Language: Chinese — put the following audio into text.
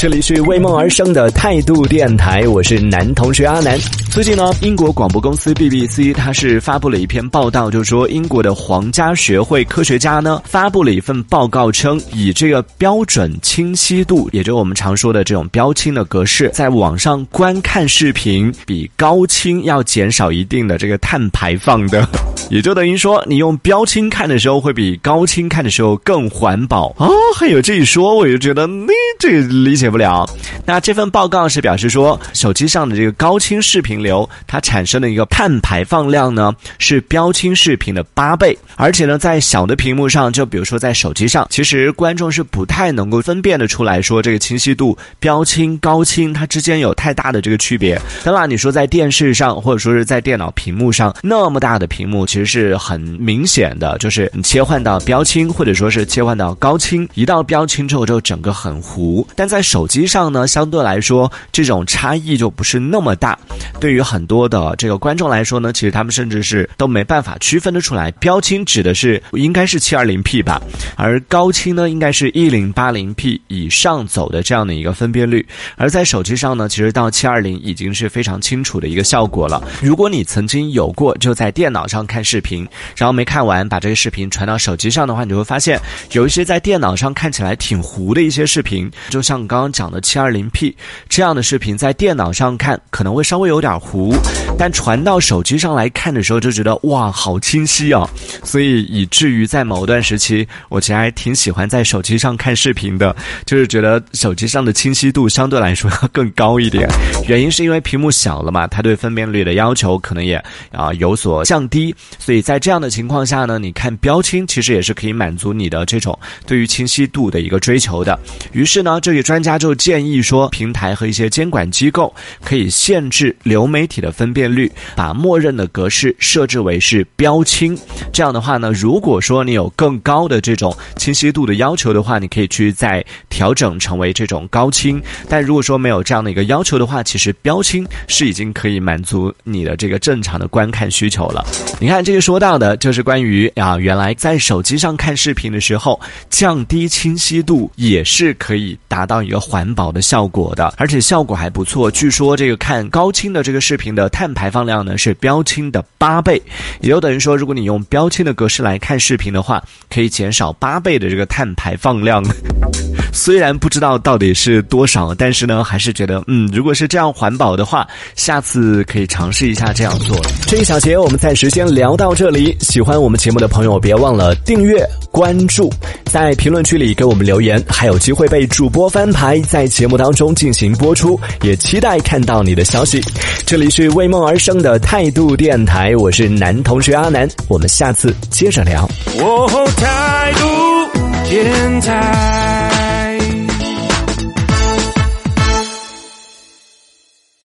这里是为梦而生的态度电台，我是男同学阿南。最近呢，英国广播公司 BBC 它是发布了一篇报道，就说英国的皇家学会科学家呢发布了一份报告称，以这个标准清晰度，也就是我们常说的这种标清的格式，在网上观看视频比高清要减少一定的这个碳排放的，也就等于说，你用标清看的时候会比高清看的时候更环保啊！还有这一说，我就觉得那这理解不了。那这份报告是表示说，手机上的这个高清视频流，它产生的一个碳排放量呢是标清视频的八倍，而且呢，在小的屏幕上，就比如说在手机上，其实观众是不太能够分辨的出来说这个清晰度标清高清它之间有太大的这个区别。当然，你说在电视上或者说是在电脑屏幕上那么大的屏幕，其实是很明显的，就是你切换到标清或者说是切换到高清，一到标清之后就整个很糊。但在手机上呢，相对来说这种差异就不是那么大。对于很多的这个观众来说呢，其实他们甚至是都没办法区分得出来，标清指的是应该是七二零 P 吧，而高清呢应该是一零八零 P 以上走的这样的一个分辨率。而在手机上呢，其实到七二零已经是非常清楚的一个效果了。如果你曾经有过就在电脑上看视频，然后没看完把这个视频传到手机上的话，你就会发现有一些在电脑上看起来挺糊的一些视频，就像刚刚讲的七二零 P 这样的视频，在电脑上看可能会稍微有点糊，但传到手机上来看的时候就觉得哇，好清晰啊！所以以至于在某段时期，我其实还挺喜欢在手机上看视频的，就是觉得手机上的清晰度相对来说要更高一点。原因是因为屏幕小了嘛，它对分辨率的要求可能也啊有所降低，所以在这样的情况下呢，你看标清其实也是可以满足你的这种对于清晰度的一个追求的。于是呢，这位专家就建议说，平台和一些监管机构可以限制流媒体的分辨率，把默认的格式设置为是标清。这样的话呢，如果说你有更高的这种清晰度的要求的话，你可以去在调整成为这种高清。但如果说没有这样的一个要求的话，其实标清是已经可以满足你的这个正常的观看需求了。你看这个说到的就是关于啊，原来在手机上看视频的时候，降低清晰度也是可以达到一个环保的效果的，而且效果还不错。据说这个看高清的这个视频的碳排放量呢是标清的八倍，也就等于说，如果你用标清的格式来看视频的话，可以减少八倍的这个碳排放量。虽然不知道到底是多少，但是呢，还是觉得嗯，如果是这样环保的话，下次可以尝试一下这样做。这一小节我们暂时先聊到这里。喜欢我们节目的朋友，别忘了订阅、关注，在评论区里给我们留言，还有机会被主播翻牌，在节目当中进行播出。也期待看到你的消息。这里是为梦而生的态度电台，我是男同学阿南，我们下次接着聊。哦，态度电台。